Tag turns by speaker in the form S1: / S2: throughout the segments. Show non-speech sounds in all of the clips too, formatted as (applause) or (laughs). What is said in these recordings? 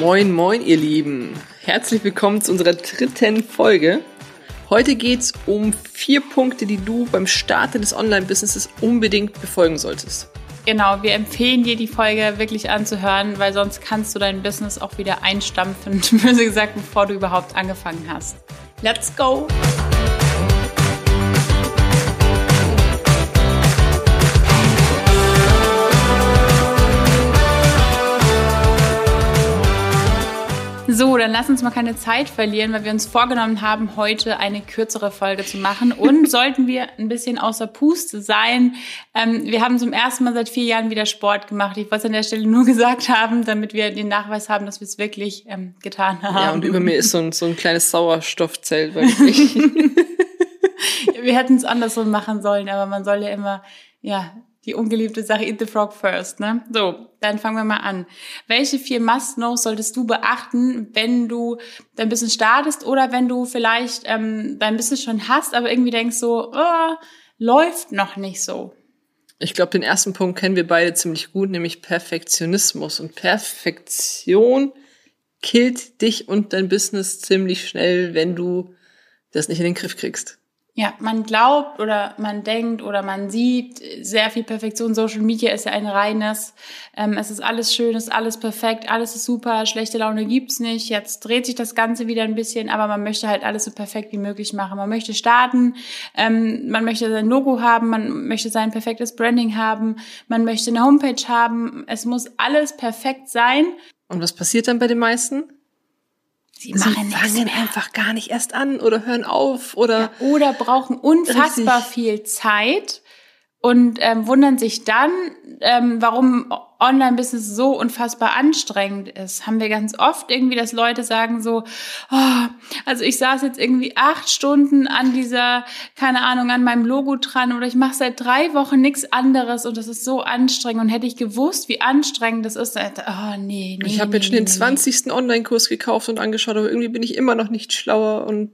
S1: Moin, moin, ihr Lieben. Herzlich willkommen zu unserer dritten Folge. Heute geht's um vier Punkte, die du beim Start des Online-Businesses unbedingt befolgen solltest.
S2: Genau, wir empfehlen dir, die Folge wirklich anzuhören, weil sonst kannst du dein Business auch wieder einstampfen, (laughs) böse gesagt, bevor du überhaupt angefangen hast. Let's go! Dann lass uns mal keine Zeit verlieren, weil wir uns vorgenommen haben, heute eine kürzere Folge zu machen. Und (laughs) sollten wir ein bisschen außer Puste sein, ähm, wir haben zum ersten Mal seit vier Jahren wieder Sport gemacht. Ich wollte es an der Stelle nur (laughs) gesagt haben, damit wir den Nachweis haben, dass wir es wirklich ähm, getan haben.
S1: Ja, und über mir ist so ein, so ein kleines Sauerstoffzelt. Wirklich. (laughs)
S2: wir hätten es andersrum machen sollen, aber man soll ja immer ja, die ungeliebte Sache, eat the frog first, ne? So, dann fangen wir mal an. Welche vier Must-Knows solltest du beachten, wenn du dein Business startest oder wenn du vielleicht ähm, dein Business schon hast, aber irgendwie denkst so, oh, läuft noch nicht so?
S1: Ich glaube, den ersten Punkt kennen wir beide ziemlich gut, nämlich Perfektionismus. Und Perfektion killt dich und dein Business ziemlich schnell, wenn du das nicht in den Griff kriegst.
S2: Ja, man glaubt oder man denkt oder man sieht sehr viel Perfektion. Social Media ist ja ein reines, ähm, es ist alles schön, es ist alles perfekt, alles ist super, schlechte Laune gibt's nicht. Jetzt dreht sich das Ganze wieder ein bisschen, aber man möchte halt alles so perfekt wie möglich machen. Man möchte starten, ähm, man möchte sein Logo haben, man möchte sein perfektes Branding haben, man möchte eine Homepage haben. Es muss alles perfekt sein.
S1: Und was passiert dann bei den meisten? Sie, Sie machen fangen einfach gar nicht erst an oder hören auf oder ja,
S2: oder brauchen unfassbar richtig. viel Zeit und ähm, wundern sich dann, ähm, warum Online-Business so unfassbar anstrengend ist. Haben wir ganz oft irgendwie, dass Leute sagen so, oh, also ich saß jetzt irgendwie acht Stunden an dieser, keine Ahnung, an meinem Logo dran oder ich mache seit drei Wochen nichts anderes und das ist so anstrengend und hätte ich gewusst, wie anstrengend das ist, dann, oh nee, nee.
S1: Ich habe
S2: nee,
S1: jetzt schon den 20. Online-Kurs gekauft und angeschaut, aber irgendwie bin ich immer noch nicht schlauer und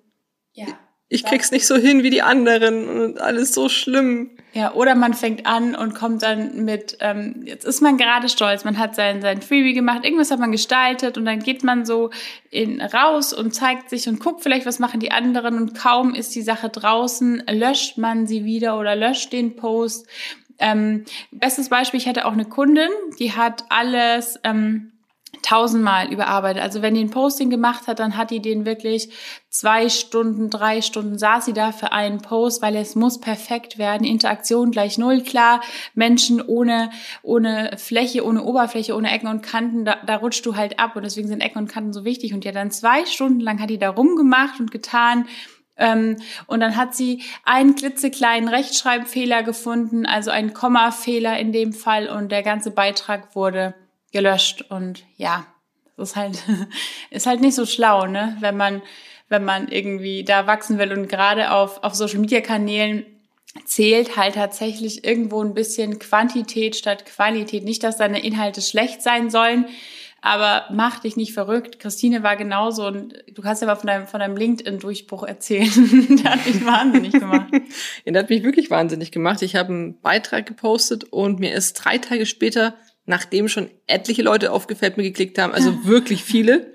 S1: ja ich krieg's nicht so hin wie die anderen und alles so schlimm.
S2: Ja, oder man fängt an und kommt dann mit, ähm, jetzt ist man gerade stolz, man hat sein, sein Freebie gemacht, irgendwas hat man gestaltet und dann geht man so in, raus und zeigt sich und guckt vielleicht, was machen die anderen und kaum ist die Sache draußen, löscht man sie wieder oder löscht den Post. Ähm, bestes Beispiel, ich hatte auch eine Kundin, die hat alles, ähm, tausendmal überarbeitet. Also wenn die ein Posting gemacht hat, dann hat die den wirklich zwei Stunden, drei Stunden saß sie da für einen Post, weil es muss perfekt werden. Interaktion gleich null, klar. Menschen ohne, ohne Fläche, ohne Oberfläche, ohne Ecken und Kanten, da, da rutscht du halt ab und deswegen sind Ecken und Kanten so wichtig. Und ja, dann zwei Stunden lang hat die da rumgemacht und getan. Ähm, und dann hat sie einen klitzekleinen Rechtschreibfehler gefunden, also einen Kommafehler in dem Fall und der ganze Beitrag wurde gelöscht und ja, das ist halt, (laughs) ist halt nicht so schlau, ne, wenn man, wenn man irgendwie da wachsen will und gerade auf, auf Social Media Kanälen zählt halt tatsächlich irgendwo ein bisschen Quantität statt Qualität. Nicht, dass deine Inhalte schlecht sein sollen, aber mach dich nicht verrückt. Christine war genauso und du kannst ja mal von deinem, von deinem LinkedIn-Durchbruch erzählen. (laughs) der hat mich wahnsinnig gemacht. (laughs)
S1: ja, der hat mich wirklich wahnsinnig gemacht. Ich habe einen Beitrag gepostet und mir ist drei Tage später nachdem schon etliche Leute aufgefällt mir geklickt haben, also (laughs) wirklich viele,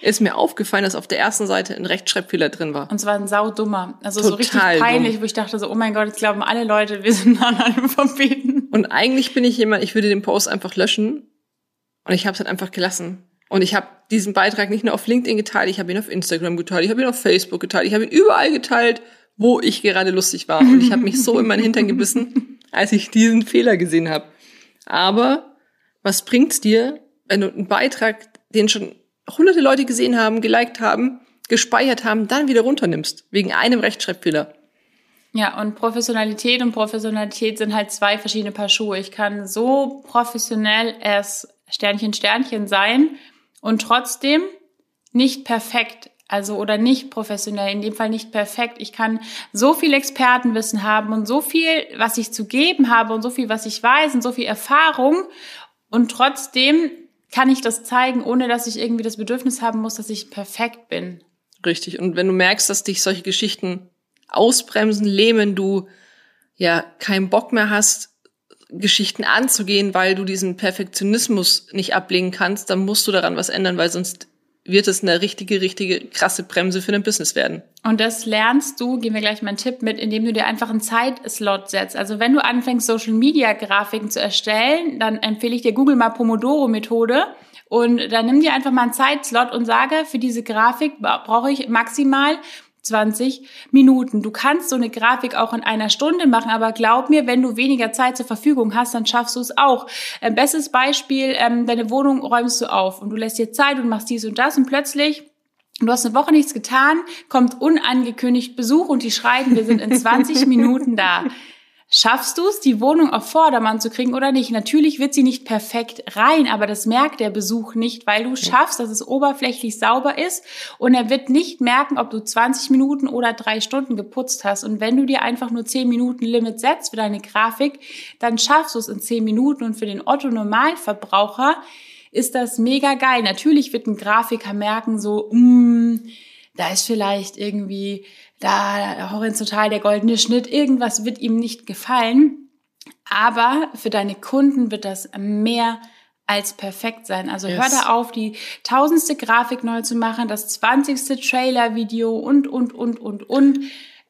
S1: ist mir aufgefallen, dass auf der ersten Seite ein Rechtschreibfehler drin war.
S2: Und zwar ein saudummer. Also Total so richtig peinlich, dumm. wo ich dachte so, oh mein Gott, jetzt glauben alle Leute, wir sind Analphabeten.
S1: Und eigentlich bin ich jemand, ich würde den Post einfach löschen. Und ich habe es halt einfach gelassen. Und ich habe diesen Beitrag nicht nur auf LinkedIn geteilt, ich habe ihn auf Instagram geteilt, ich habe ihn auf Facebook geteilt, ich habe ihn überall geteilt, wo ich gerade lustig war. Und ich habe mich so in meinen Hintern gebissen, (laughs) als ich diesen Fehler gesehen habe. Aber was bringt's dir, wenn du einen Beitrag, den schon hunderte Leute gesehen haben, geliked haben, gespeichert haben, dann wieder runternimmst, wegen einem Rechtschreibfehler?
S2: Ja, und Professionalität und Professionalität sind halt zwei verschiedene Paar Schuhe. Ich kann so professionell es Sternchen Sternchen sein und trotzdem nicht perfekt, also oder nicht professionell, in dem Fall nicht perfekt. Ich kann so viel Expertenwissen haben und so viel, was ich zu geben habe und so viel, was ich weiß und so viel Erfahrung und trotzdem kann ich das zeigen, ohne dass ich irgendwie das Bedürfnis haben muss, dass ich perfekt bin.
S1: Richtig. Und wenn du merkst, dass dich solche Geschichten ausbremsen, lähmen, du ja keinen Bock mehr hast, Geschichten anzugehen, weil du diesen Perfektionismus nicht ablegen kannst, dann musst du daran was ändern, weil sonst wird es eine richtige, richtige krasse Bremse für dein Business werden.
S2: Und das lernst du, geben wir gleich mal einen Tipp mit, indem du dir einfach einen Zeitslot setzt. Also wenn du anfängst, Social Media Grafiken zu erstellen, dann empfehle ich dir Google mal Pomodoro Methode. Und dann nimm dir einfach mal einen Zeitslot und sage, für diese Grafik brauche ich maximal 20 Minuten. Du kannst so eine Grafik auch in einer Stunde machen, aber glaub mir, wenn du weniger Zeit zur Verfügung hast, dann schaffst du es auch. Ähm, bestes Beispiel, ähm, deine Wohnung räumst du auf und du lässt dir Zeit und machst dies und das und plötzlich Du hast eine Woche nichts getan, kommt unangekündigt Besuch und die schreiben, wir sind in 20 (laughs) Minuten da. Schaffst du es, die Wohnung auf Vordermann zu kriegen oder nicht? Natürlich wird sie nicht perfekt rein, aber das merkt der Besuch nicht, weil du schaffst, dass es oberflächlich sauber ist und er wird nicht merken, ob du 20 Minuten oder drei Stunden geputzt hast. Und wenn du dir einfach nur 10 Minuten Limit setzt für deine Grafik, dann schaffst du es in 10 Minuten und für den Otto Normalverbraucher ist das mega geil. Natürlich wird ein Grafiker merken, so, mm, da ist vielleicht irgendwie da horizontal der goldene Schnitt, irgendwas wird ihm nicht gefallen. Aber für deine Kunden wird das mehr als perfekt sein. Also yes. hör da auf, die tausendste Grafik neu zu machen, das zwanzigste Trailer-Video und, und, und, und, und.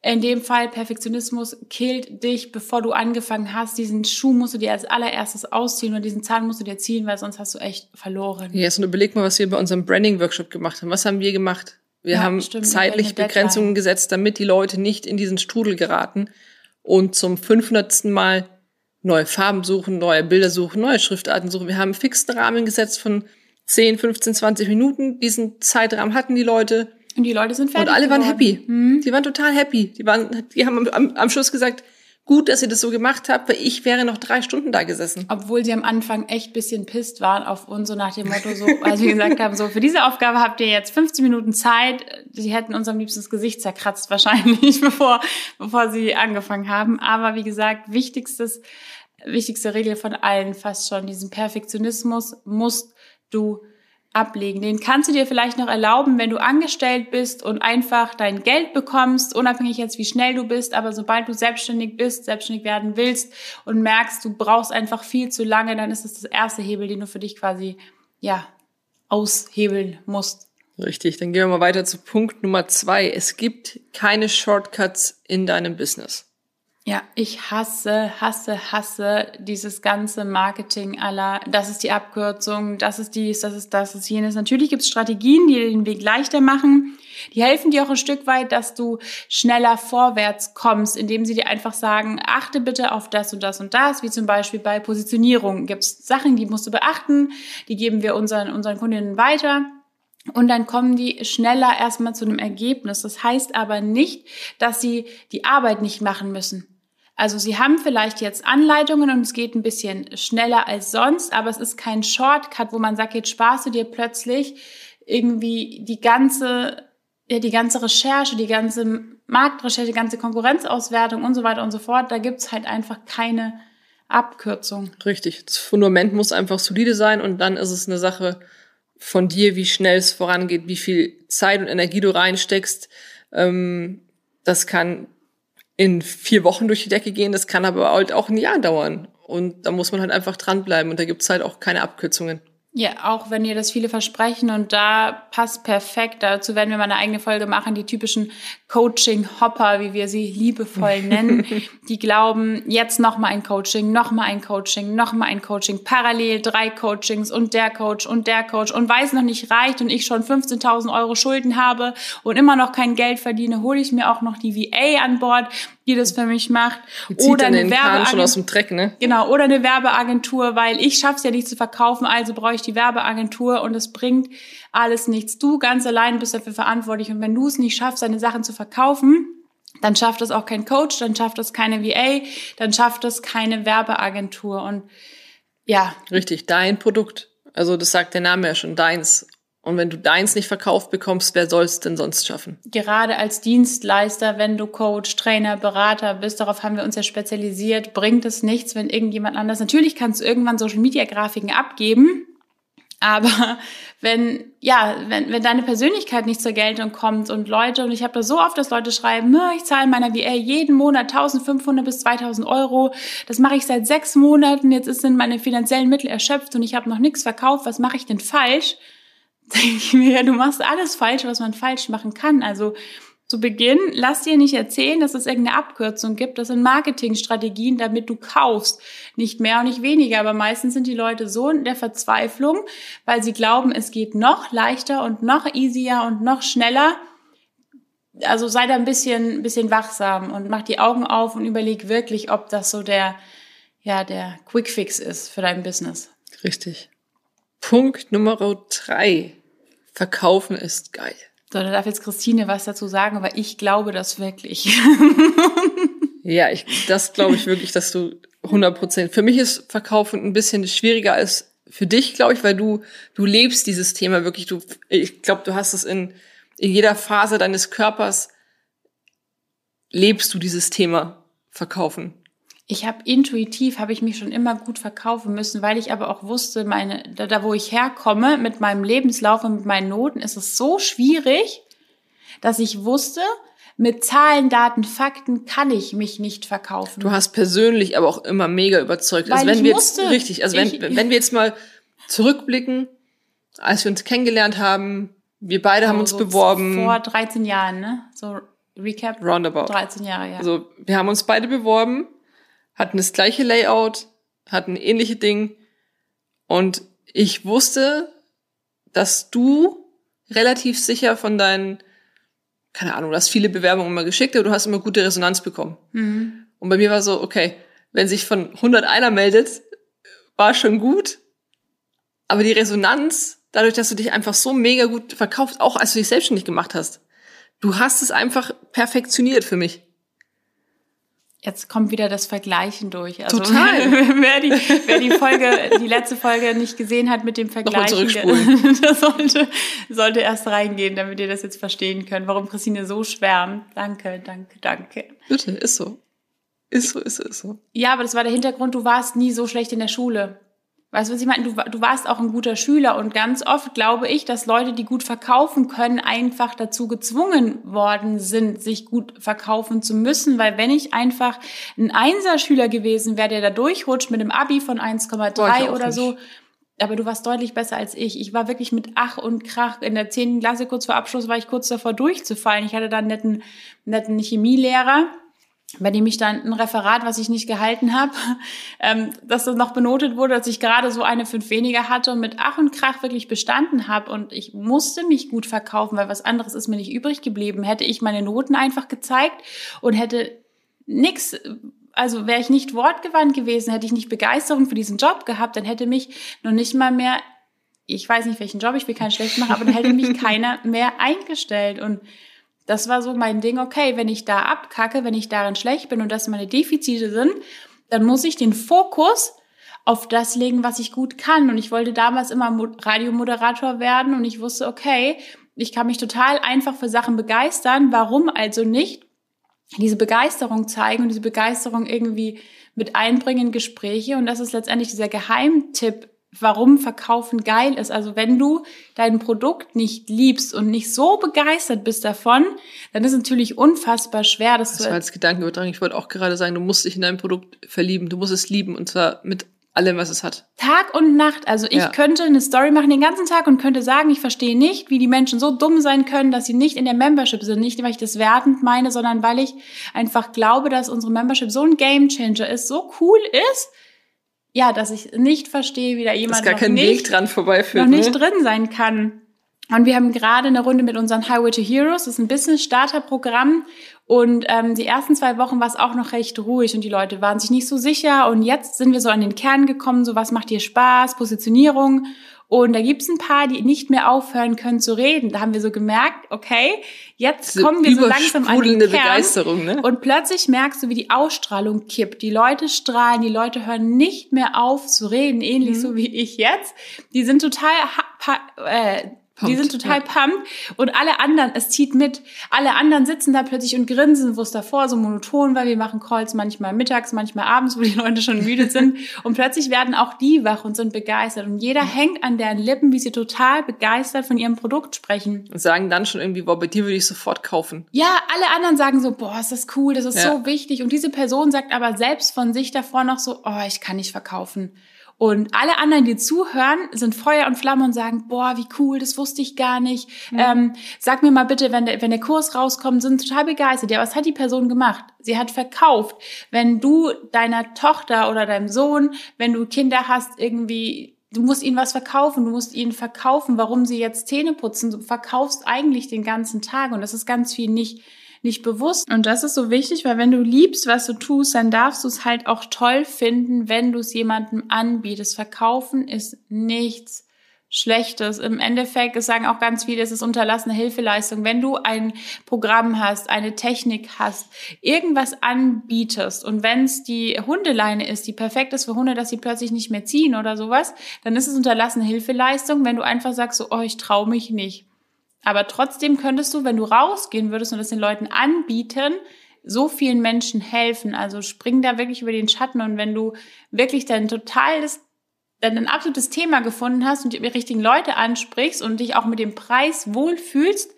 S2: In dem Fall Perfektionismus killt dich, bevor du angefangen hast. Diesen Schuh musst du dir als allererstes ausziehen oder diesen Zahn musst du dir ziehen, weil sonst hast du echt verloren.
S1: Ja, yes, und überleg mal, was wir bei unserem Branding-Workshop gemacht haben. Was haben wir gemacht? Wir ja, haben stimmt, zeitlich Begrenzungen gesetzt, damit die Leute nicht in diesen Strudel geraten und zum 500. Mal neue Farben suchen, neue Bilder suchen, neue Schriftarten suchen. Wir haben einen fixen Rahmen gesetzt von 10, 15, 20 Minuten. Diesen Zeitrahmen hatten die Leute.
S2: Und die Leute sind fertig.
S1: Und alle waren geworden. happy. Hm. Die waren total happy. Die waren, die haben am, am Schluss gesagt, gut, dass ihr das so gemacht habt, weil ich wäre noch drei Stunden da gesessen.
S2: Obwohl sie am Anfang echt bisschen pisst waren auf uns, so nach dem Motto, so, als wir gesagt haben, so, für diese Aufgabe habt ihr jetzt 15 Minuten Zeit. Sie hätten uns am liebsten das Gesicht zerkratzt, wahrscheinlich, (laughs) bevor, bevor sie angefangen haben. Aber wie gesagt, wichtigstes, wichtigste Regel von allen fast schon, diesen Perfektionismus musst du ablegen. Den kannst du dir vielleicht noch erlauben, wenn du angestellt bist und einfach dein Geld bekommst, unabhängig jetzt, wie schnell du bist. Aber sobald du selbstständig bist, selbstständig werden willst und merkst, du brauchst einfach viel zu lange, dann ist es das, das erste Hebel, den du für dich quasi, ja, aushebeln musst.
S1: Richtig, dann gehen wir mal weiter zu Punkt Nummer zwei. Es gibt keine Shortcuts in deinem Business.
S2: Ja, ich hasse, hasse, hasse dieses ganze Marketing aller, das ist die Abkürzung, das ist dies, das ist das, das ist jenes. Natürlich gibt es Strategien, die den Weg leichter machen. Die helfen dir auch ein Stück weit, dass du schneller vorwärts kommst, indem sie dir einfach sagen, achte bitte auf das und das und das, wie zum Beispiel bei Positionierung gibt es Sachen, die musst du beachten, die geben wir unseren, unseren Kundinnen weiter. Und dann kommen die schneller erstmal zu einem Ergebnis. Das heißt aber nicht, dass sie die Arbeit nicht machen müssen. Also Sie haben vielleicht jetzt Anleitungen und es geht ein bisschen schneller als sonst, aber es ist kein Shortcut, wo man sagt, jetzt sparst du dir plötzlich irgendwie die ganze, ja, die ganze Recherche, die ganze Marktrecherche, die ganze Konkurrenzauswertung und so weiter und so fort. Da gibt's halt einfach keine Abkürzung.
S1: Richtig. Das Fundament muss einfach solide sein und dann ist es eine Sache von dir, wie schnell es vorangeht, wie viel Zeit und Energie du reinsteckst. Ähm, das kann in vier Wochen durch die Decke gehen. Das kann aber halt auch ein Jahr dauern. Und da muss man halt einfach dranbleiben. Und da gibt's halt auch keine Abkürzungen.
S2: Ja, auch wenn ihr das viele versprechen und da passt perfekt. Dazu werden wir mal eine eigene Folge machen. Die typischen Coaching-Hopper, wie wir sie liebevoll (laughs) nennen, die glauben, jetzt noch mal ein Coaching, noch mal ein Coaching, noch mal ein Coaching, parallel drei Coachings und der Coach und der Coach und weiß noch nicht reicht und ich schon 15.000 Euro Schulden habe und immer noch kein Geld verdiene, hole ich mir auch noch die VA an Bord, die das für mich macht.
S1: Oder eine Werbeagentur. Ne?
S2: Genau, oder eine Werbeagentur, weil ich schaff's ja nicht zu verkaufen, also brauche ich die Werbeagentur und es bringt alles nichts. Du ganz allein bist dafür verantwortlich und wenn du es nicht schaffst, deine Sachen zu verkaufen, dann schafft es auch kein Coach, dann schafft es keine VA, dann schafft es keine Werbeagentur und ja.
S1: Richtig, dein Produkt. Also das sagt der Name ja schon, deins. Und wenn du deins nicht verkauft bekommst, wer soll es denn sonst schaffen?
S2: Gerade als Dienstleister, wenn du Coach, Trainer, Berater bist, darauf haben wir uns ja spezialisiert, bringt es nichts, wenn irgendjemand anders. Natürlich kannst du irgendwann Social Media Grafiken abgeben, Aber (laughs) wenn, ja, wenn, wenn deine Persönlichkeit nicht zur Geltung kommt und Leute, und ich habe da so oft, dass Leute schreiben, ich zahle meiner VR jeden Monat 1500 bis 2000 Euro, das mache ich seit sechs Monaten, jetzt sind meine finanziellen Mittel erschöpft und ich habe noch nichts verkauft, was mache ich denn falsch? (laughs) Denke ich mir, ja, du machst alles falsch, was man falsch machen kann. Also zu Beginn, lass dir nicht erzählen, dass es irgendeine Abkürzung gibt. Das sind Marketingstrategien, damit du kaufst. Nicht mehr und nicht weniger. Aber meistens sind die Leute so in der Verzweiflung, weil sie glauben, es geht noch leichter und noch easier und noch schneller. Also sei da ein bisschen, bisschen wachsam und mach die Augen auf und überleg wirklich, ob das so der, ja, der Quickfix ist für dein Business.
S1: Richtig. Punkt Nummer drei. Verkaufen ist geil.
S2: So, da darf jetzt Christine was dazu sagen, aber ich glaube das wirklich.
S1: ja, ich, das glaube ich wirklich, dass du 100 Prozent. Für mich ist Verkaufen ein bisschen schwieriger als für dich, glaube ich, weil du, du lebst dieses Thema wirklich. Du, ich glaube, du hast es in, in jeder Phase deines Körpers lebst du dieses Thema Verkaufen
S2: ich habe intuitiv, habe ich mich schon immer gut verkaufen müssen, weil ich aber auch wusste, meine, da, da wo ich herkomme, mit meinem Lebenslauf und mit meinen Noten, ist es so schwierig, dass ich wusste, mit Zahlen, Daten, Fakten kann ich mich nicht verkaufen.
S1: Du hast persönlich aber auch immer mega überzeugt. Also weil also wenn wir musste. jetzt richtig, also wenn, wenn wir jetzt mal zurückblicken, als wir uns kennengelernt haben, wir beide so, haben uns so beworben.
S2: Vor 13 Jahren, ne? So Recap.
S1: Roundabout.
S2: 13 Jahre, ja.
S1: Also wir haben uns beide beworben hatten das gleiche Layout, hatten ähnliche Ding und ich wusste, dass du relativ sicher von deinen, keine Ahnung, du hast viele Bewerbungen immer geschickt, aber du hast immer gute Resonanz bekommen. Mhm. Und bei mir war so, okay, wenn sich von 100 einer meldet, war schon gut, aber die Resonanz, dadurch, dass du dich einfach so mega gut verkauft, auch als du dich selbstständig gemacht hast, du hast es einfach perfektioniert für mich.
S2: Jetzt kommt wieder das Vergleichen durch.
S1: Also, Total. (laughs)
S2: wer, die, wer die Folge, die letzte Folge nicht gesehen hat mit dem Vergleichen, (laughs) der sollte, sollte erst reingehen, damit ihr das jetzt verstehen könnt, warum Christine so schwärmt. Danke, danke, danke.
S1: Bitte, ist so. Ist so, ist so, ist so.
S2: Ja, aber das war der Hintergrund, du warst nie so schlecht in der Schule. Weißt du, was ich meine? Du, du warst auch ein guter Schüler und ganz oft glaube ich, dass Leute, die gut verkaufen können, einfach dazu gezwungen worden sind, sich gut verkaufen zu müssen, weil wenn ich einfach ein Einserschüler gewesen wäre, der da durchrutscht mit einem Abi von 1,3 oder nicht. so, aber du warst deutlich besser als ich. Ich war wirklich mit Ach und Krach in der 10. Klasse kurz vor Abschluss war ich kurz davor durchzufallen. Ich hatte da einen netten, netten Chemielehrer bei dem ich dann ein Referat, was ich nicht gehalten habe, (laughs) ähm, dass das noch benotet wurde, dass ich gerade so eine fünf weniger hatte und mit Ach und Krach wirklich bestanden habe und ich musste mich gut verkaufen, weil was anderes ist mir nicht übrig geblieben. Hätte ich meine Noten einfach gezeigt und hätte nix, also wäre ich nicht wortgewandt gewesen, hätte ich nicht Begeisterung für diesen Job gehabt, dann hätte mich noch nicht mal mehr, ich weiß nicht welchen Job, ich will keinen schlecht machen, aber dann hätte mich (laughs) keiner mehr eingestellt und das war so mein Ding, okay, wenn ich da abkacke, wenn ich darin schlecht bin und das meine Defizite sind, dann muss ich den Fokus auf das legen, was ich gut kann. Und ich wollte damals immer Radiomoderator werden und ich wusste, okay, ich kann mich total einfach für Sachen begeistern. Warum also nicht diese Begeisterung zeigen und diese Begeisterung irgendwie mit einbringen in Gespräche? Und das ist letztendlich dieser Geheimtipp warum Verkaufen geil ist. Also wenn du dein Produkt nicht liebst und nicht so begeistert bist davon, dann ist es natürlich unfassbar schwer,
S1: das, das zu... Das war als Gedankenübertragung. Ich wollte auch gerade sagen, du musst dich in dein Produkt verlieben. Du musst es lieben und zwar mit allem, was es hat.
S2: Tag und Nacht. Also ich ja. könnte eine Story machen den ganzen Tag und könnte sagen, ich verstehe nicht, wie die Menschen so dumm sein können, dass sie nicht in der Membership sind. Nicht, weil ich das wertend meine, sondern weil ich einfach glaube, dass unsere Membership so ein Gamechanger ist, so cool ist, ja, dass ich nicht verstehe, wie da jemand
S1: dass gar kein nicht, Weg dran vorbeiführt,
S2: noch nicht ne? drin sein kann. Und wir haben gerade eine Runde mit unseren Highway to Heroes, das ist ein Business-Starter-Programm. Und ähm, die ersten zwei Wochen war es auch noch recht ruhig und die Leute waren sich nicht so sicher. Und jetzt sind wir so an den Kern gekommen, so was macht dir Spaß, Positionierung. Und da gibt's ein paar, die nicht mehr aufhören können zu reden. Da haben wir so gemerkt, okay, jetzt kommen wir so langsam an den Kern. Begeisterung, ne? Und plötzlich merkst du, wie die Ausstrahlung kippt. Die Leute strahlen, die Leute hören nicht mehr auf zu reden, ähnlich mhm. so wie ich jetzt. Die sind total äh, Pumped, die sind total ja. pumped und alle anderen, es zieht mit. Alle anderen sitzen da plötzlich und grinsen, wo es davor so monoton war. Wir machen Calls manchmal mittags, manchmal abends, wo die (laughs) Leute schon müde sind. und plötzlich werden auch die wach und sind begeistert. Und jeder hängt an deren Lippen, wie sie total begeistert von ihrem Produkt sprechen.
S1: Und sagen dann schon irgendwie, boah, bei dir würde ich sofort kaufen.
S2: Ja, alle anderen sagen so, boah, ist das cool, das ist ja. so wichtig. Und diese Person sagt aber selbst von sich davor noch so, oh, ich kann nicht verkaufen. Und alle anderen, die zuhören, sind Feuer und Flamme und sagen, boah, wie cool, das wusste ich gar nicht. Mhm. Ähm, sag mir mal bitte, wenn der, wenn der Kurs rauskommt, sind total begeistert. Ja, was hat die Person gemacht? Sie hat verkauft. Wenn du deiner Tochter oder deinem Sohn, wenn du Kinder hast, irgendwie du musst ihnen was verkaufen, du musst ihnen verkaufen, warum sie jetzt Zähne putzen. Du verkaufst eigentlich den ganzen Tag und das ist ganz viel nicht nicht bewusst. Und das ist so wichtig, weil wenn du liebst, was du tust, dann darfst du es halt auch toll finden, wenn du es jemandem anbietest. Verkaufen ist nichts Schlechtes. Im Endeffekt, es sagen auch ganz viele, es ist unterlassene Hilfeleistung. Wenn du ein Programm hast, eine Technik hast, irgendwas anbietest und wenn es die Hundeleine ist, die perfekt ist für Hunde, dass sie plötzlich nicht mehr ziehen oder sowas, dann ist es unterlassene Hilfeleistung, wenn du einfach sagst, so, oh, ich traue mich nicht. Aber trotzdem könntest du, wenn du rausgehen würdest und das den Leuten anbieten, so vielen Menschen helfen. Also spring da wirklich über den Schatten und wenn du wirklich dein totales, dein absolutes Thema gefunden hast und die richtigen Leute ansprichst und dich auch mit dem Preis wohlfühlst,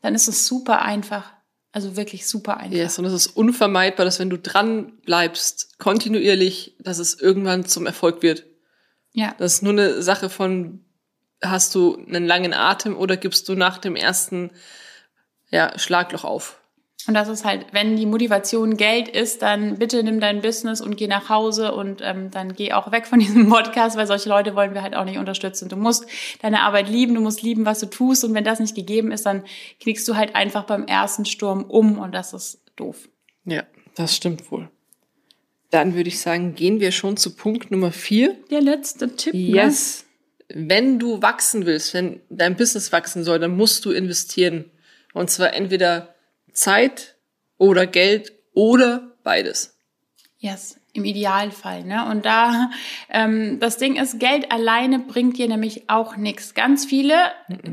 S2: dann ist es super einfach. Also wirklich super einfach.
S1: Yes, und es ist unvermeidbar, dass wenn du dran bleibst, kontinuierlich, dass es irgendwann zum Erfolg wird. Ja. Das ist nur eine Sache von hast du einen langen Atem oder gibst du nach dem ersten ja, Schlagloch auf?
S2: Und das ist halt, wenn die Motivation Geld ist, dann bitte nimm dein Business und geh nach Hause und ähm, dann geh auch weg von (laughs) diesem Podcast, weil solche Leute wollen wir halt auch nicht unterstützen. Du musst deine Arbeit lieben, du musst lieben, was du tust und wenn das nicht gegeben ist, dann knickst du halt einfach beim ersten Sturm um und das ist doof.
S1: Ja, das stimmt wohl. Dann würde ich sagen, gehen wir schon zu Punkt Nummer vier.
S2: Der letzte Tipp.
S1: Ne? Yes. Ne? Wenn du wachsen willst, wenn dein Business wachsen soll, dann musst du investieren. Und zwar entweder Zeit oder Geld oder beides.
S2: Yes im Idealfall. Ne? Und da ähm, das Ding ist, Geld alleine bringt dir nämlich auch nichts. Ganz viele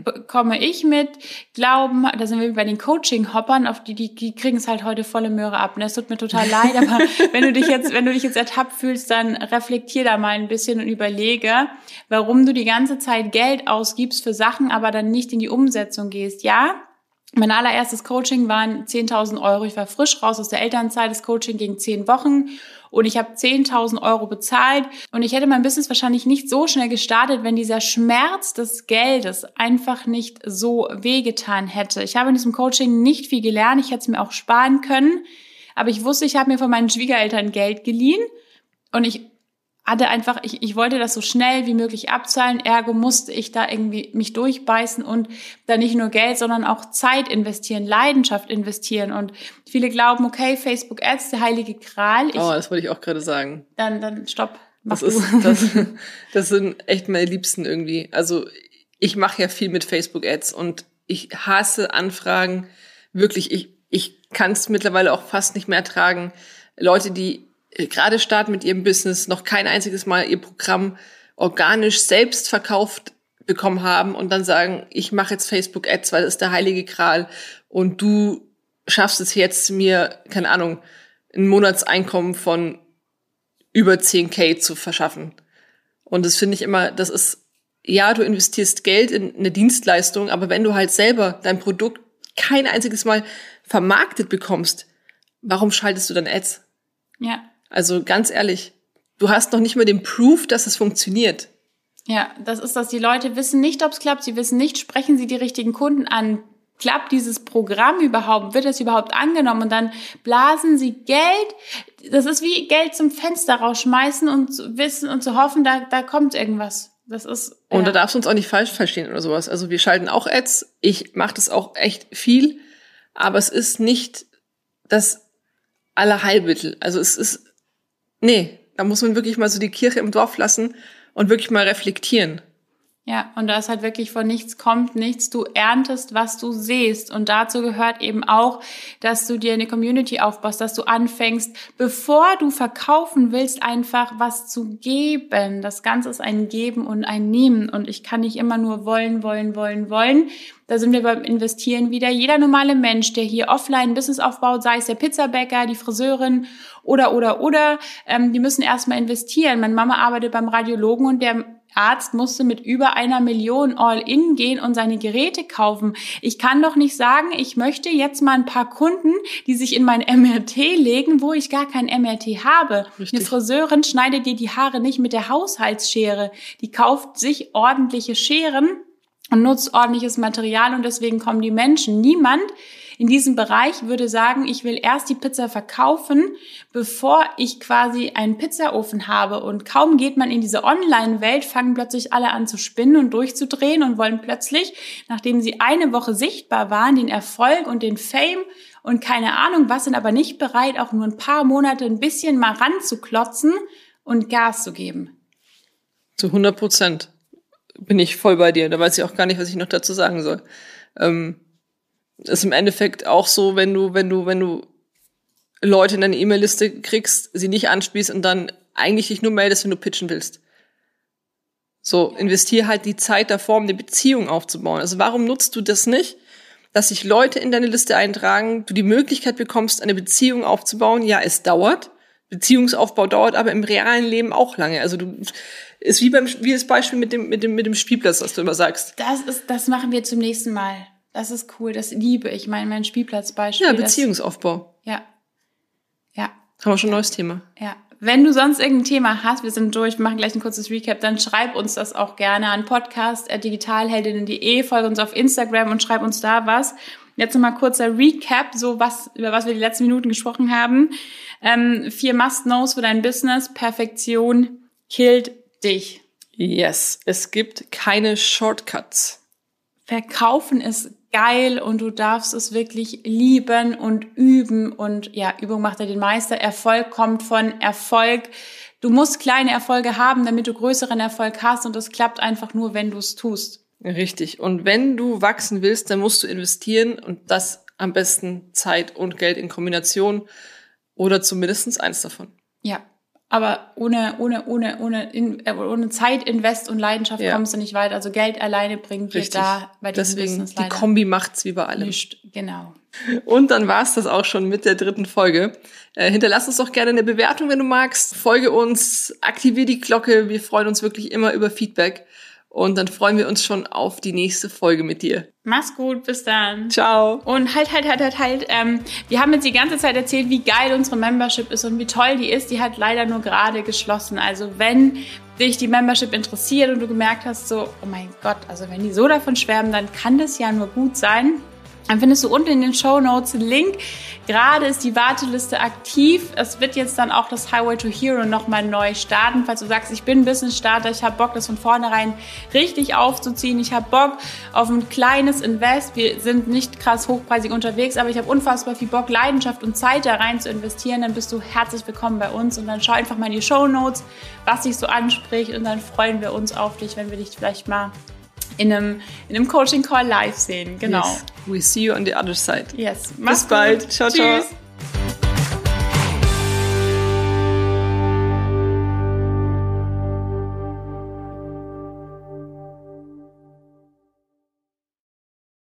S2: bekomme ich mit, glauben, da sind wir bei den Coaching-Hoppern, auf die, die, die kriegen es halt heute volle Möhre ab. Ne? Es tut mir total leid, (laughs) aber wenn du dich jetzt, wenn du dich jetzt ertappt fühlst, dann reflektier da mal ein bisschen und überlege, warum du die ganze Zeit Geld ausgibst für Sachen, aber dann nicht in die Umsetzung gehst. Ja, mein allererstes Coaching waren 10.000 Euro. Ich war frisch raus aus der Elternzeit. Das Coaching ging zehn Wochen und ich habe 10.000 Euro bezahlt. Und ich hätte mein Business wahrscheinlich nicht so schnell gestartet, wenn dieser Schmerz des Geldes einfach nicht so wehgetan hätte. Ich habe in diesem Coaching nicht viel gelernt, ich hätte es mir auch sparen können, aber ich wusste, ich habe mir von meinen Schwiegereltern Geld geliehen. Und ich hatte einfach, ich, ich wollte das so schnell wie möglich abzahlen, ergo musste ich da irgendwie mich durchbeißen und da nicht nur Geld, sondern auch Zeit investieren, Leidenschaft investieren. Und viele glauben, okay, Facebook Ads, der heilige Gral.
S1: Ich, oh, das wollte ich auch gerade sagen.
S2: Dann, dann stopp.
S1: Das, ist, das, (laughs) das sind echt meine Liebsten irgendwie. Also ich mache ja viel mit Facebook Ads und ich hasse Anfragen. Wirklich, ich, ich kann es mittlerweile auch fast nicht mehr ertragen. Leute, die gerade starten mit ihrem Business, noch kein einziges Mal ihr Programm organisch selbst verkauft bekommen haben und dann sagen, ich mache jetzt Facebook Ads, weil das ist der heilige Gral und du schaffst es jetzt mir, keine Ahnung, ein Monatseinkommen von über 10k zu verschaffen. Und das finde ich immer, das ist, ja, du investierst Geld in eine Dienstleistung, aber wenn du halt selber dein Produkt kein einziges Mal vermarktet bekommst, warum schaltest du dann Ads?
S2: Ja.
S1: Also ganz ehrlich, du hast noch nicht mal den Proof, dass es funktioniert.
S2: Ja, das ist das. Die Leute wissen nicht, ob es klappt. Sie wissen nicht, sprechen sie die richtigen Kunden an. Klappt dieses Programm überhaupt? Wird es überhaupt angenommen? Und dann blasen sie Geld. Das ist wie Geld zum Fenster rausschmeißen und zu wissen und zu hoffen, da, da kommt irgendwas. Das ist.
S1: Ja. Und da darfst du uns auch nicht falsch verstehen oder sowas. Also wir schalten auch Ads. Ich mache das auch echt viel. Aber es ist nicht das Allerheilmittel. Also es ist Nee, da muss man wirklich mal so die Kirche im Dorf lassen und wirklich mal reflektieren.
S2: Ja, und da ist halt wirklich von nichts kommt nichts. Du erntest, was du siehst. Und dazu gehört eben auch, dass du dir eine Community aufbaust, dass du anfängst, bevor du verkaufen willst, einfach was zu geben. Das Ganze ist ein Geben und ein Nehmen. Und ich kann nicht immer nur wollen, wollen, wollen, wollen. Da sind wir beim Investieren wieder. Jeder normale Mensch, der hier offline Business aufbaut, sei es der Pizzabäcker, die Friseurin oder, oder, oder, ähm, die müssen erstmal investieren. Meine Mama arbeitet beim Radiologen und der Arzt musste mit über einer Million All-In gehen und seine Geräte kaufen. Ich kann doch nicht sagen, ich möchte jetzt mal ein paar Kunden, die sich in mein MRT legen, wo ich gar kein MRT habe. Richtig. Eine Friseurin schneidet dir die Haare nicht mit der Haushaltsschere. Die kauft sich ordentliche Scheren und nutzt ordentliches Material und deswegen kommen die Menschen. Niemand in diesem Bereich würde sagen, ich will erst die Pizza verkaufen, bevor ich quasi einen Pizzaofen habe. Und kaum geht man in diese Online-Welt, fangen plötzlich alle an zu spinnen und durchzudrehen und wollen plötzlich, nachdem sie eine Woche sichtbar waren, den Erfolg und den Fame und keine Ahnung was, sind aber nicht bereit, auch nur ein paar Monate ein bisschen mal ranzuklotzen und Gas zu geben.
S1: Zu 100 Prozent bin ich voll bei dir. Da weiß ich auch gar nicht, was ich noch dazu sagen soll. Ähm, ist im Endeffekt auch so, wenn du, wenn du, wenn du Leute in deine E-Mail-Liste kriegst, sie nicht anspielst und dann eigentlich dich nur meldest, wenn du pitchen willst. So, investier halt die Zeit davor, um eine Beziehung aufzubauen. Also warum nutzt du das nicht, dass sich Leute in deine Liste eintragen, du die Möglichkeit bekommst, eine Beziehung aufzubauen? Ja, es dauert. Beziehungsaufbau dauert aber im realen Leben auch lange. Also du ist wie beim wie das Beispiel mit dem mit dem mit dem Spielplatz, was du immer sagst.
S2: Das ist das machen wir zum nächsten Mal. Das ist cool, das liebe ich. Mein, mein Spielplatzbeispiel.
S1: Ja, Beziehungsaufbau.
S2: Das, ja. Ja.
S1: Haben wir schon ein neues Thema.
S2: Ja. Wenn du sonst irgendein Thema hast, wir sind durch, wir machen gleich ein kurzes Recap, dann schreib uns das auch gerne an podcast.digitalheldinnen.de, folge uns auf Instagram und schreib uns da was. Jetzt nochmal kurzer Recap, so was, über was wir die letzten Minuten gesprochen haben. Ähm, vier Must-Knows für dein Business. Perfektion killt dich.
S1: Yes, es gibt keine Shortcuts.
S2: Verkaufen ist geil und du darfst es wirklich lieben und üben und ja, Übung macht ja den Meister. Erfolg kommt von Erfolg. Du musst kleine Erfolge haben, damit du größeren Erfolg hast und das klappt einfach nur, wenn du es tust.
S1: Richtig. Und wenn du wachsen willst, dann musst du investieren und das am besten Zeit und Geld in Kombination oder zumindest eins davon.
S2: Ja, aber ohne, ohne, ohne, ohne, in, äh, ohne Zeit, Invest und Leidenschaft ja. kommst du nicht weit. Also Geld alleine bringt dir da
S1: bei diesem Deswegen, Business leider Die Kombi macht's wie bei allem.
S2: Nicht, genau.
S1: Und dann war's das auch schon mit der dritten Folge. Äh, hinterlass uns doch gerne eine Bewertung, wenn du magst. Folge uns, aktivier die Glocke. Wir freuen uns wirklich immer über Feedback. Und dann freuen wir uns schon auf die nächste Folge mit dir.
S2: Mach's gut, bis dann.
S1: Ciao.
S2: Und halt, halt, halt, halt, halt. Ähm, wir haben jetzt die ganze Zeit erzählt, wie geil unsere Membership ist und wie toll die ist. Die hat leider nur gerade geschlossen. Also wenn dich die Membership interessiert und du gemerkt hast, so, oh mein Gott, also wenn die so davon schwärmen, dann kann das ja nur gut sein. Dann findest du unten in den Show Notes einen Link. Gerade ist die Warteliste aktiv. Es wird jetzt dann auch das Highway to Hero nochmal neu starten. Falls du sagst, ich bin Business Starter, ich habe Bock, das von vornherein richtig aufzuziehen. Ich habe Bock auf ein kleines Invest. Wir sind nicht krass hochpreisig unterwegs, aber ich habe unfassbar viel Bock, Leidenschaft und Zeit da rein zu investieren. Dann bist du herzlich willkommen bei uns und dann schau einfach mal in die Show Notes, was dich so anspricht und dann freuen wir uns auf dich, wenn wir dich vielleicht mal in einem, in einem Coaching Call live sehen. Genau.
S1: Yes. We see you on the other side.
S2: Yes.
S1: Mach's Bis bald. Ciao, Tschüss. ciao.